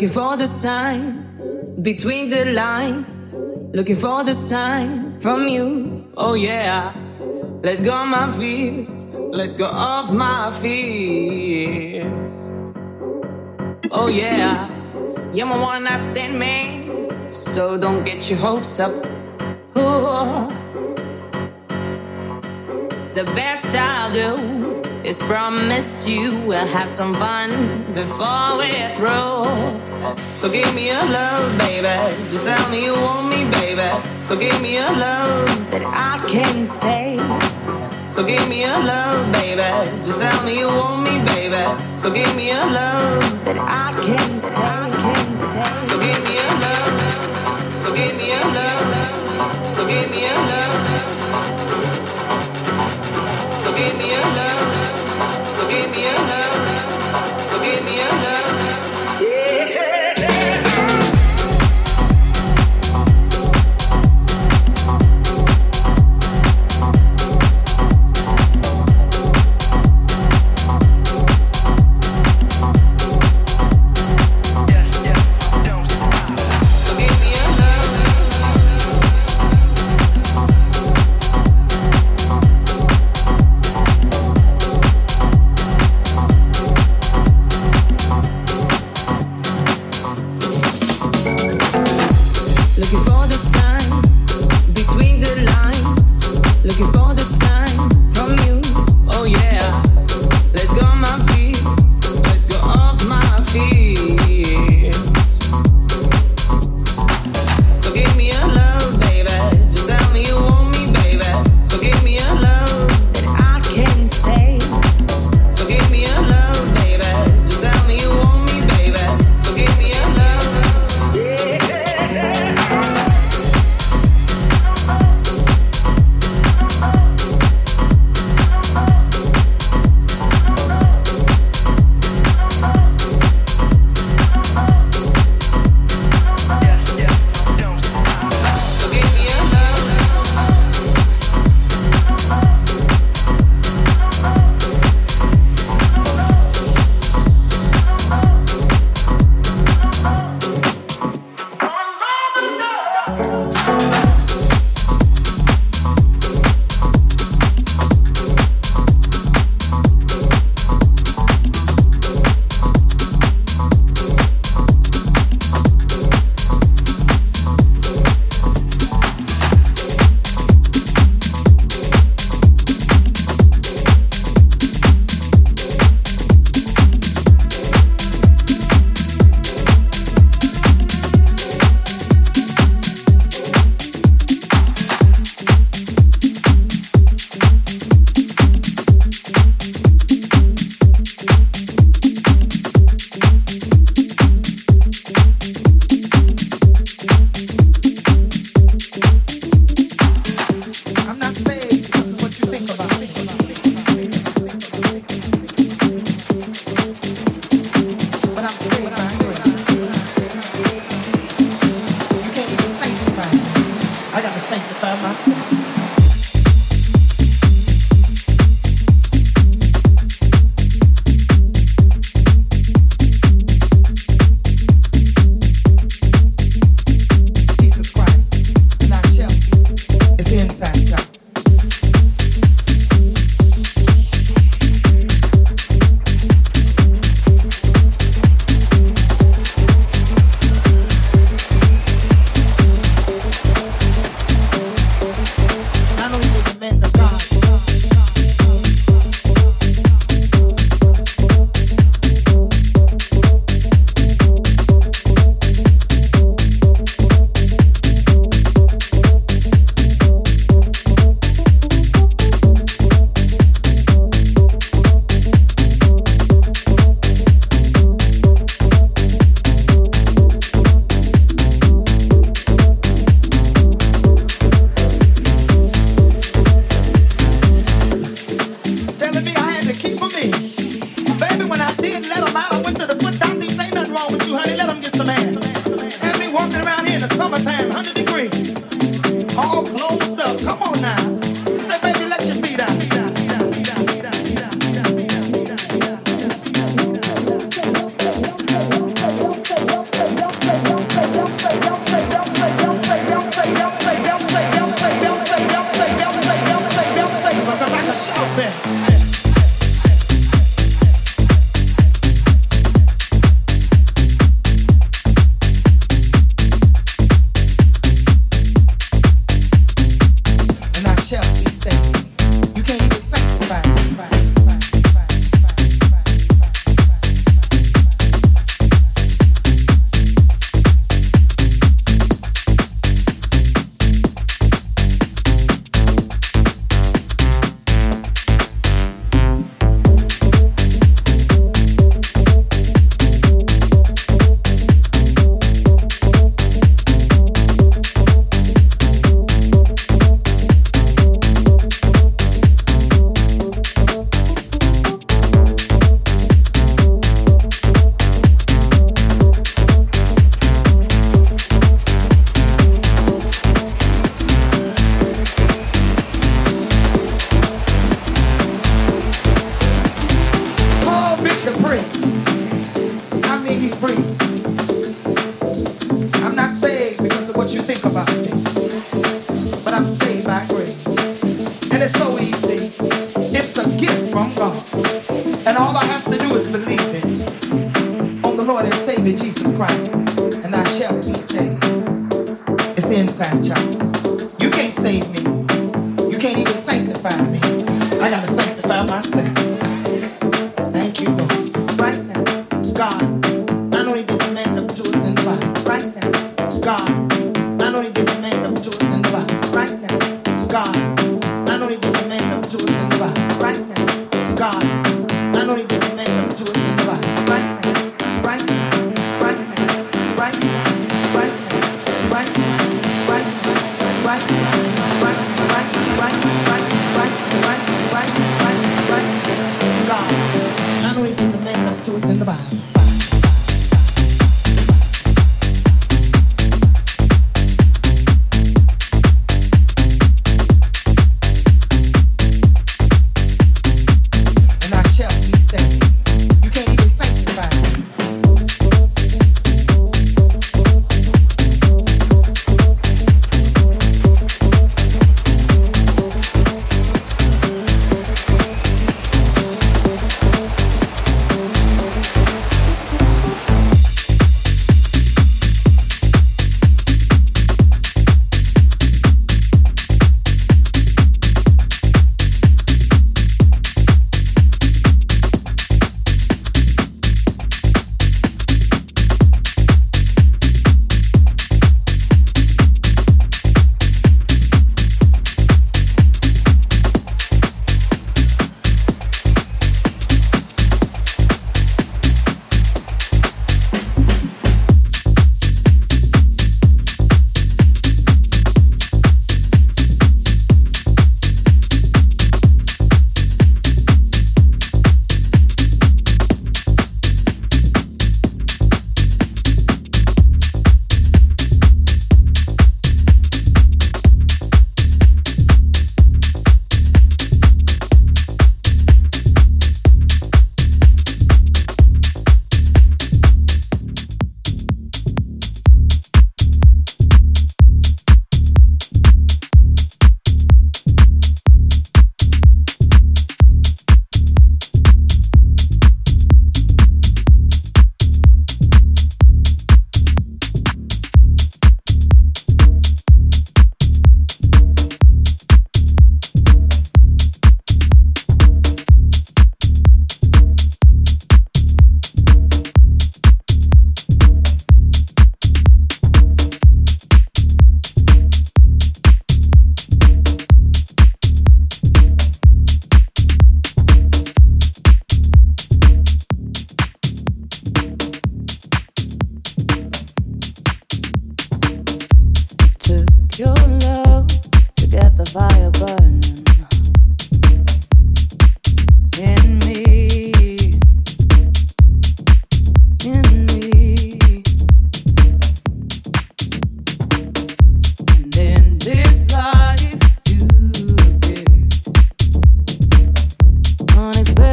Looking for the sign between the lines. Looking for the sign from you. Oh yeah. Let go of my fears. Let go of my fears. Oh yeah. You're my one night stand man. So don't get your hopes up. Ooh. The best I'll do is promise you we'll have some fun before we're through. So give me a love, baby. Just tell me you want me, baby. So give me a love that I can say. So give me a love, baby. Just tell me you want me, baby. So give me a love that I can say. Can say. So give me a love. So give me a love. So give me a love. So give me a love. So give me a love. So give me a love.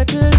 circle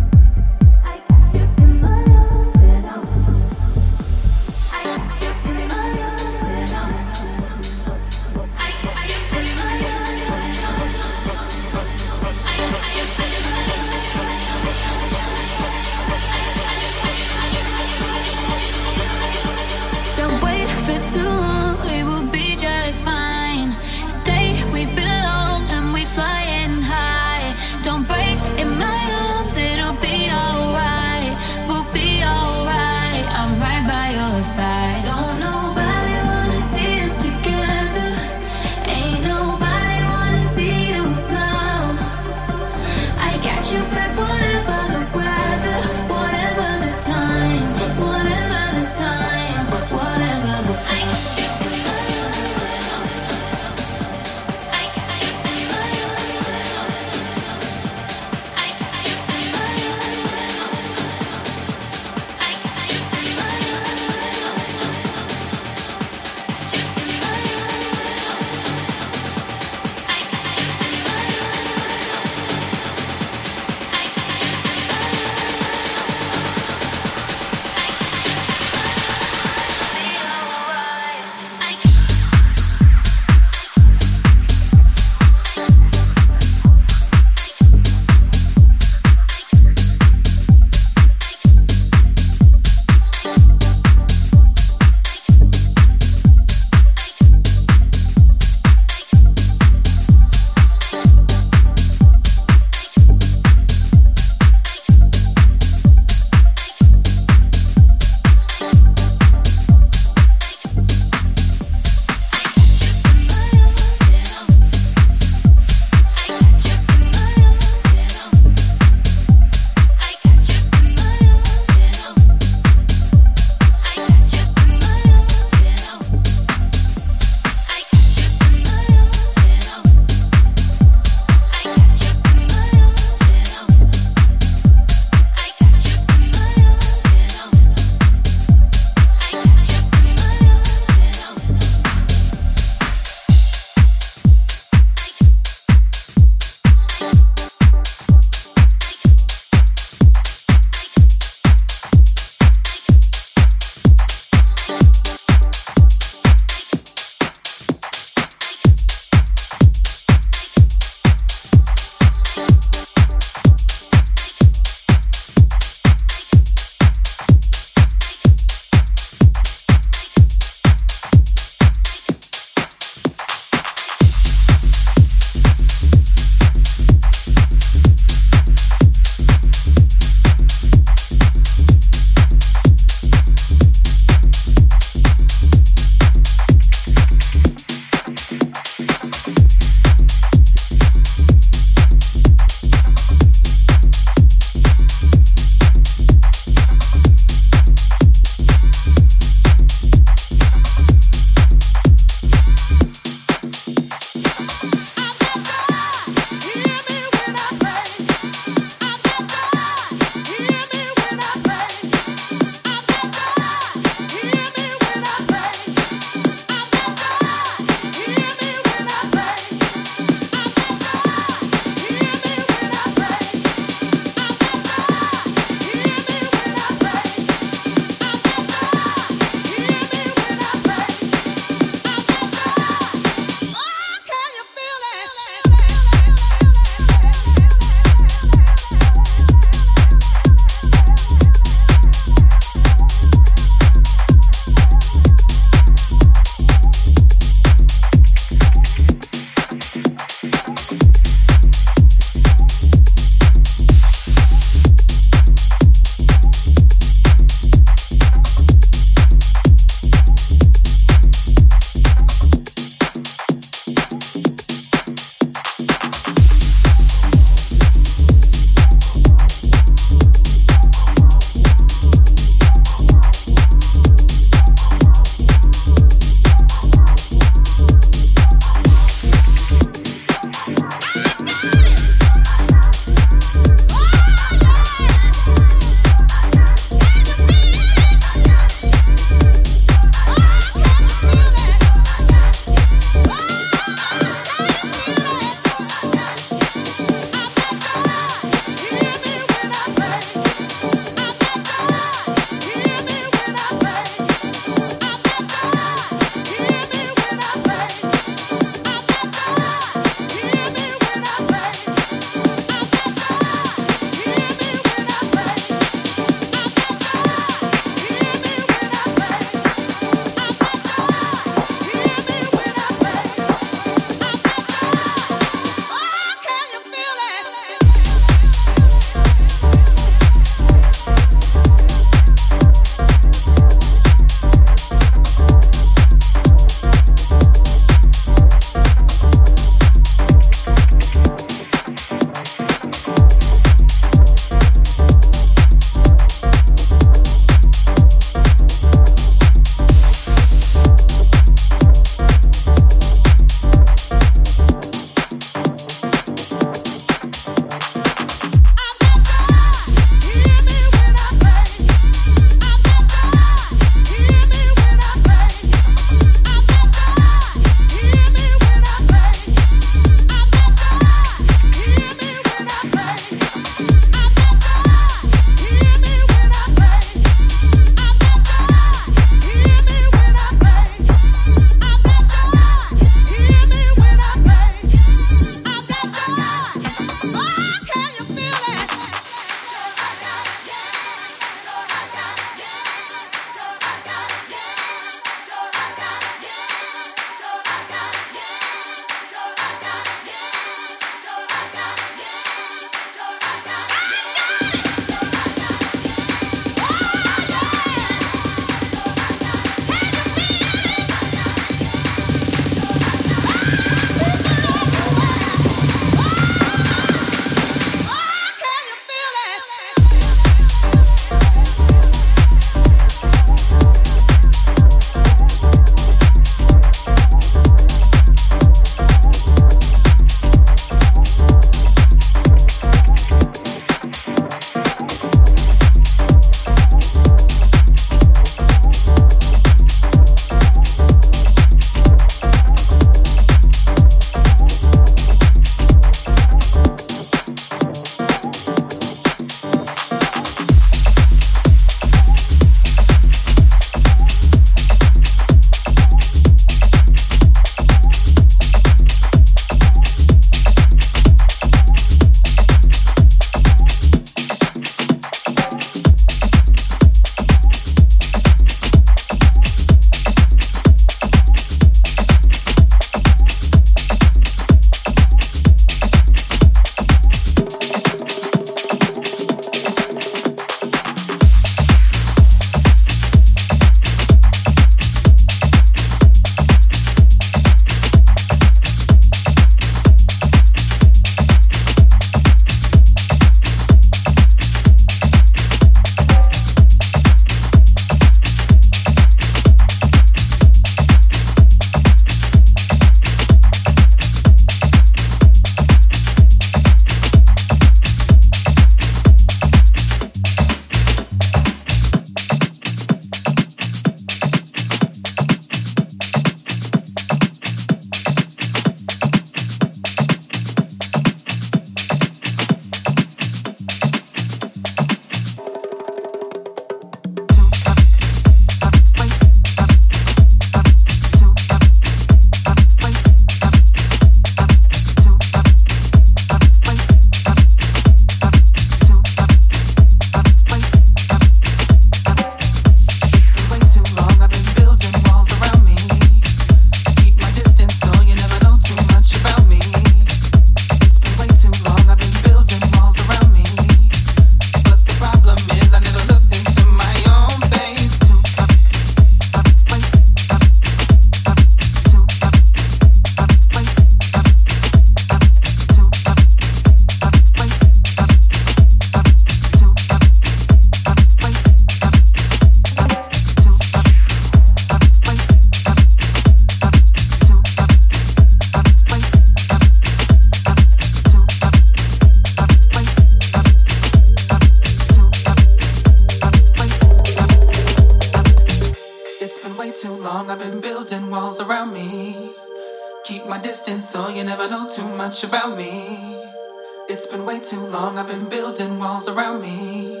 around me.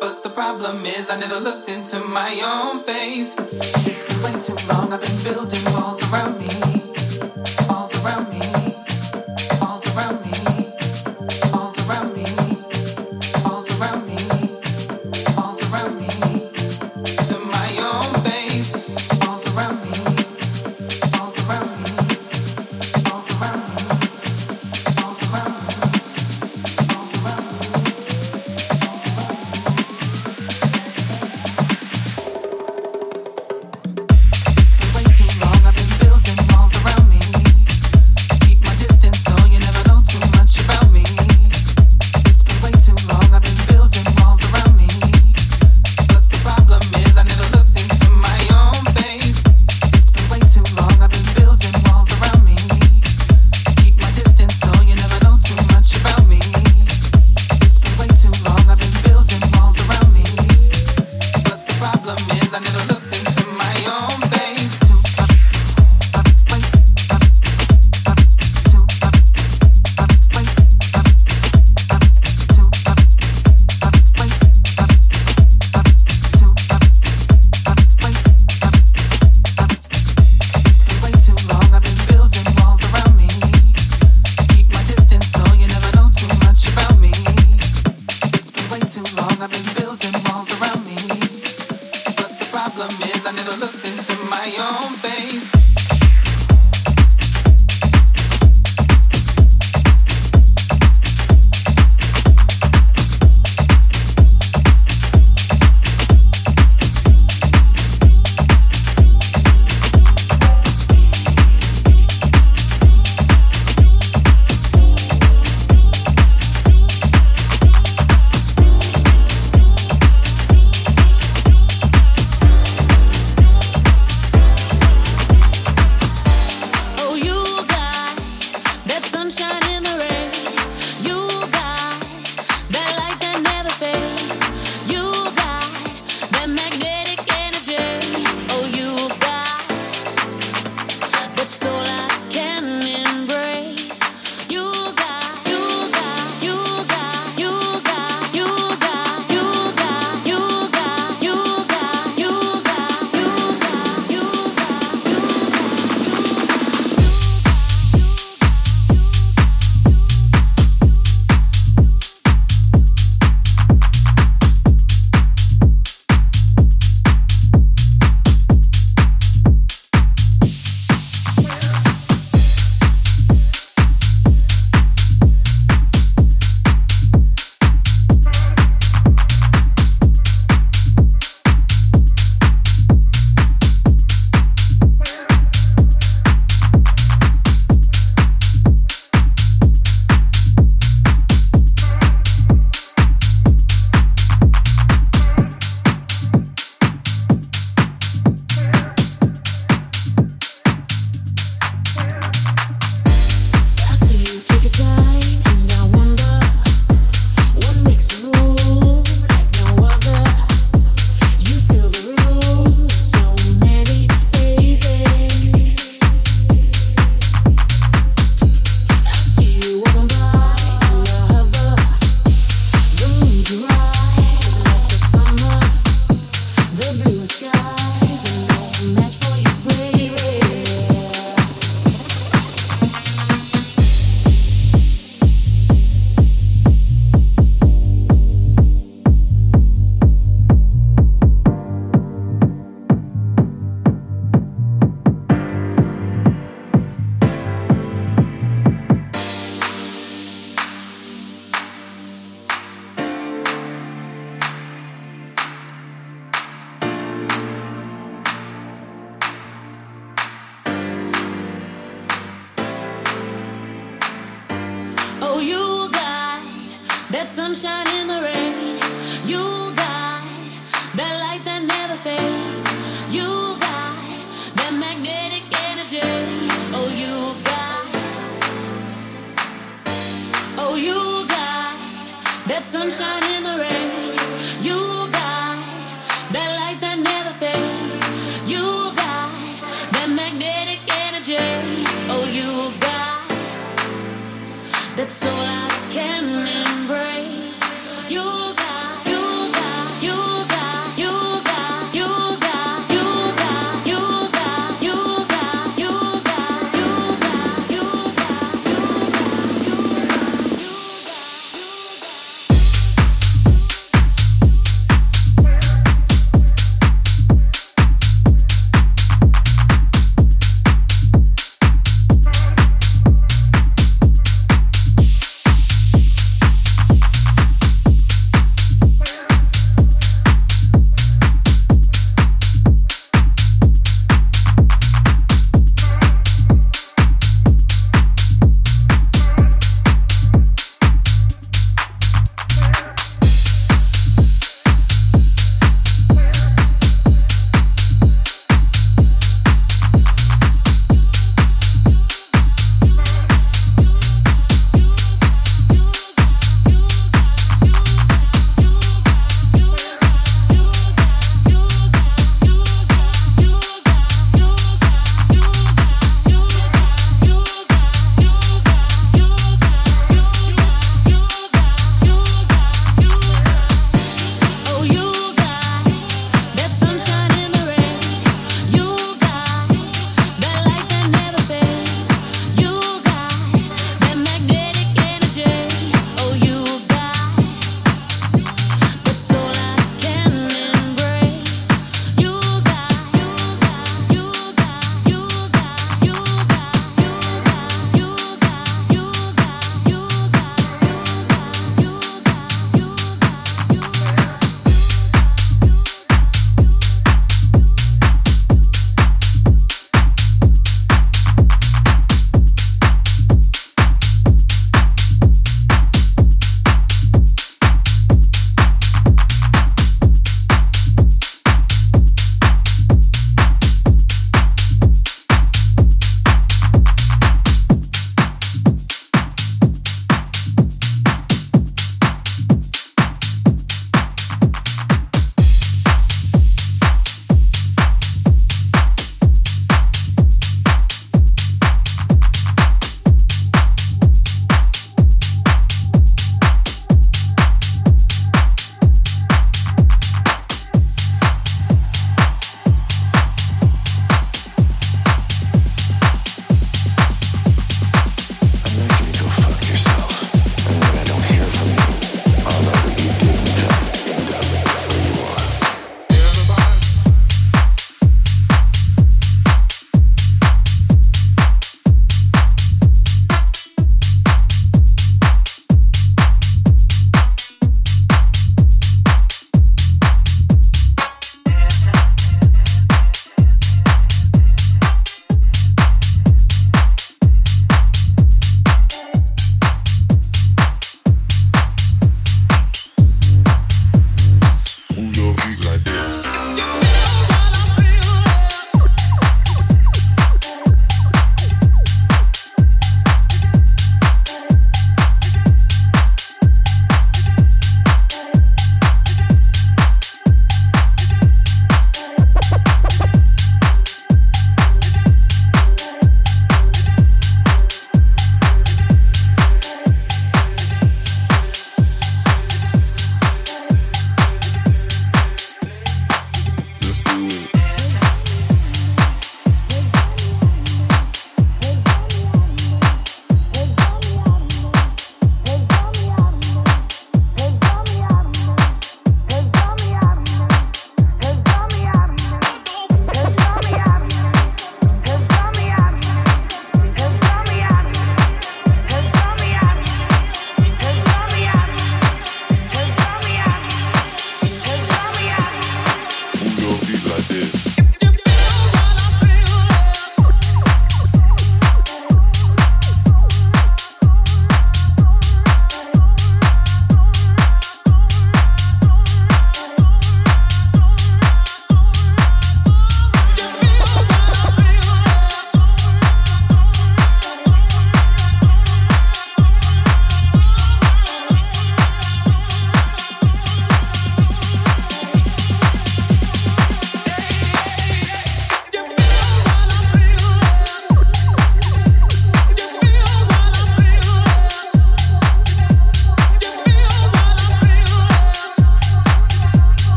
But the problem is, I never looked into my own face. It's been way too long, I've been building.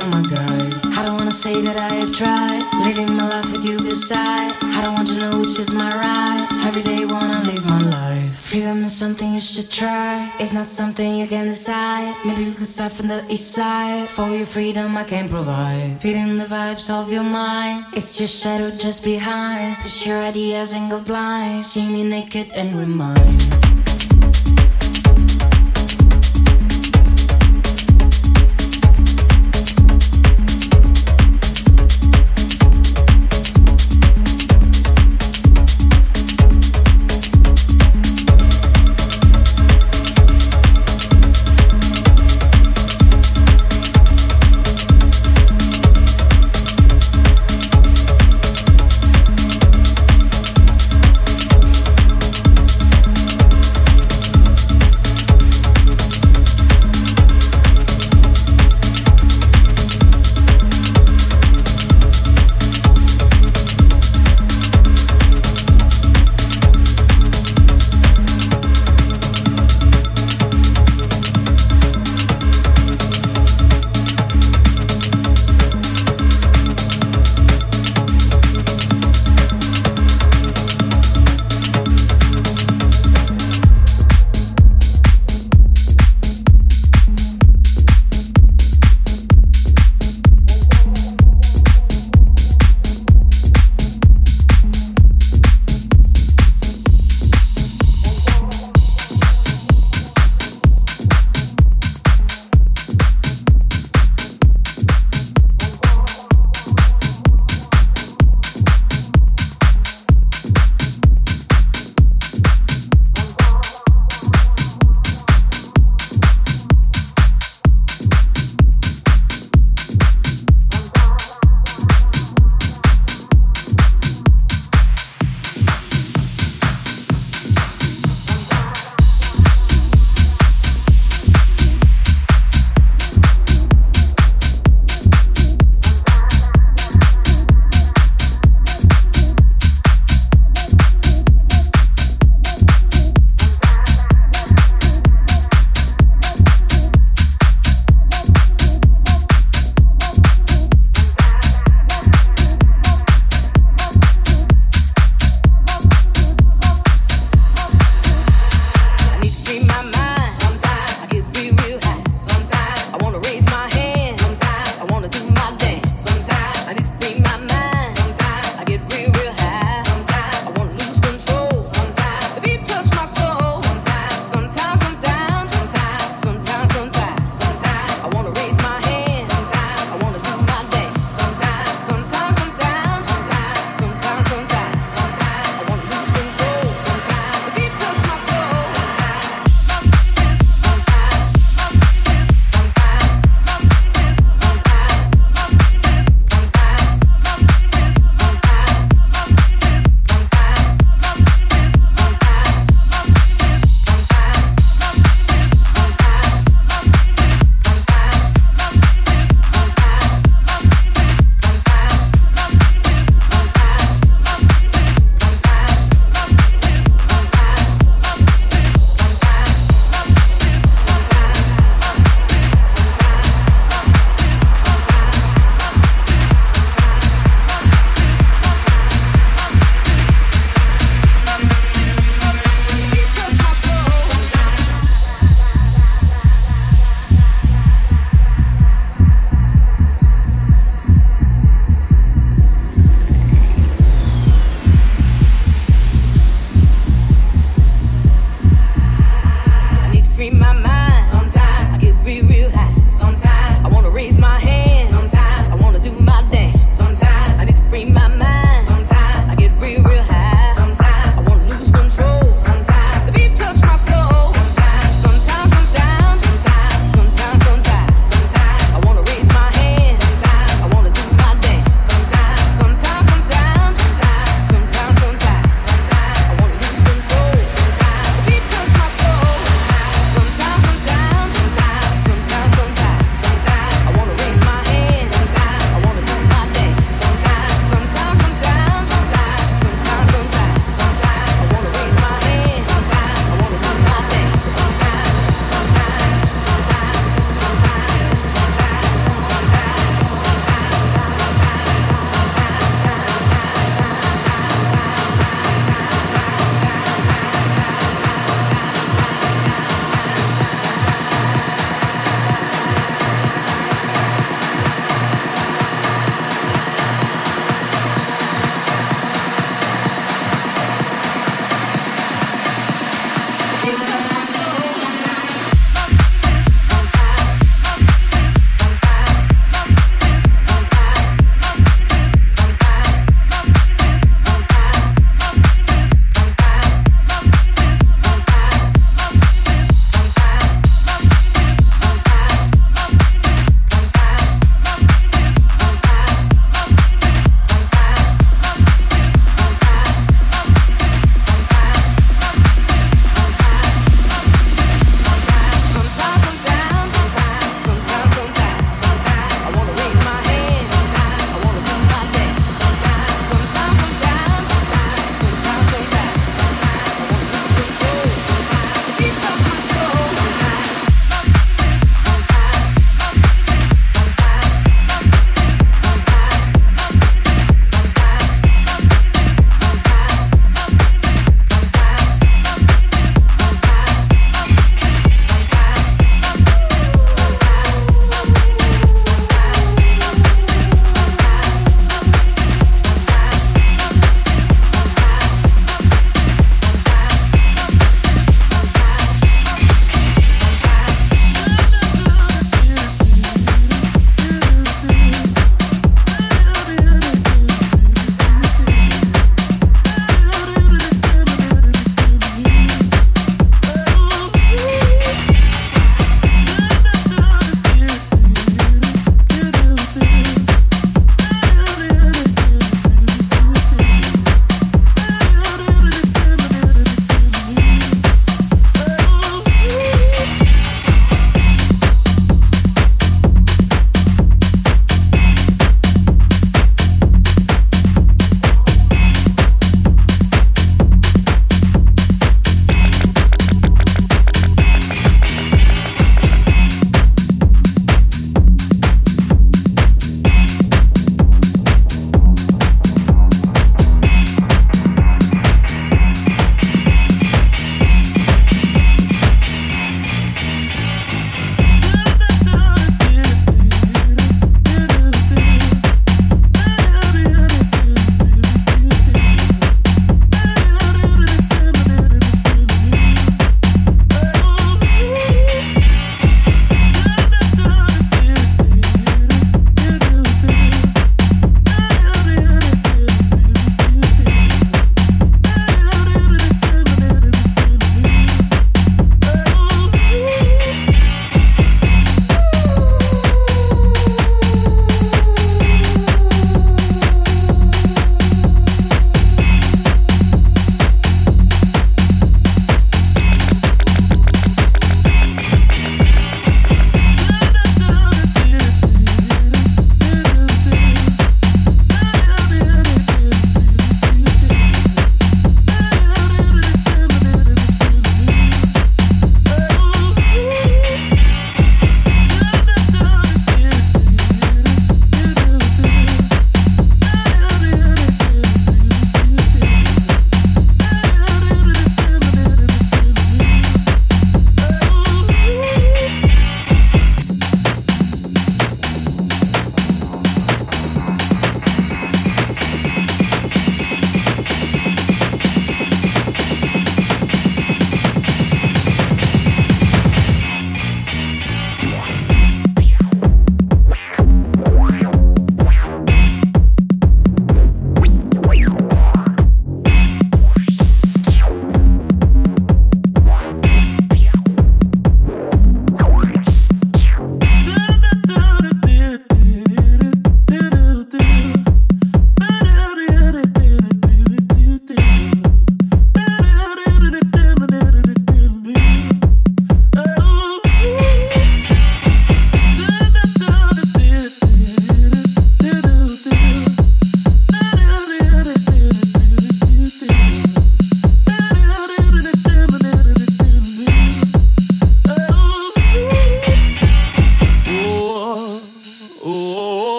You're my guide. I don't wanna say that I have tried living my life with you beside. I don't want to know which is my right. Every day wanna live my life. Freedom is something you should try. It's not something you can decide. Maybe we could start from the east side. For your freedom, I can provide. Feeling the vibes of your mind. It's your shadow just behind. Push your ideas and go blind. See me naked and remind.